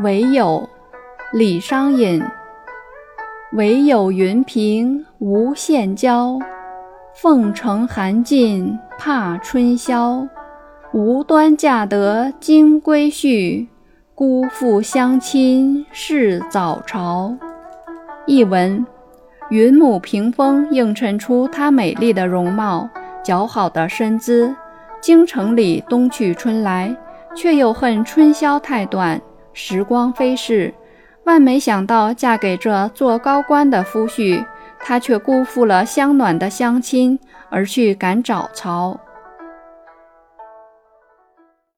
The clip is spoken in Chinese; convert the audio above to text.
唯有李商隐。唯有云平无限娇，凤城寒尽怕春宵。无端嫁得金龟婿，辜负相亲是早朝。译文：云母屏风映衬出她美丽的容貌、姣好的身姿。京城里冬去春来，却又恨春宵太短，时光飞逝。万没想到，嫁给这做高官的夫婿，她却辜负了香暖的相亲，而去赶早朝。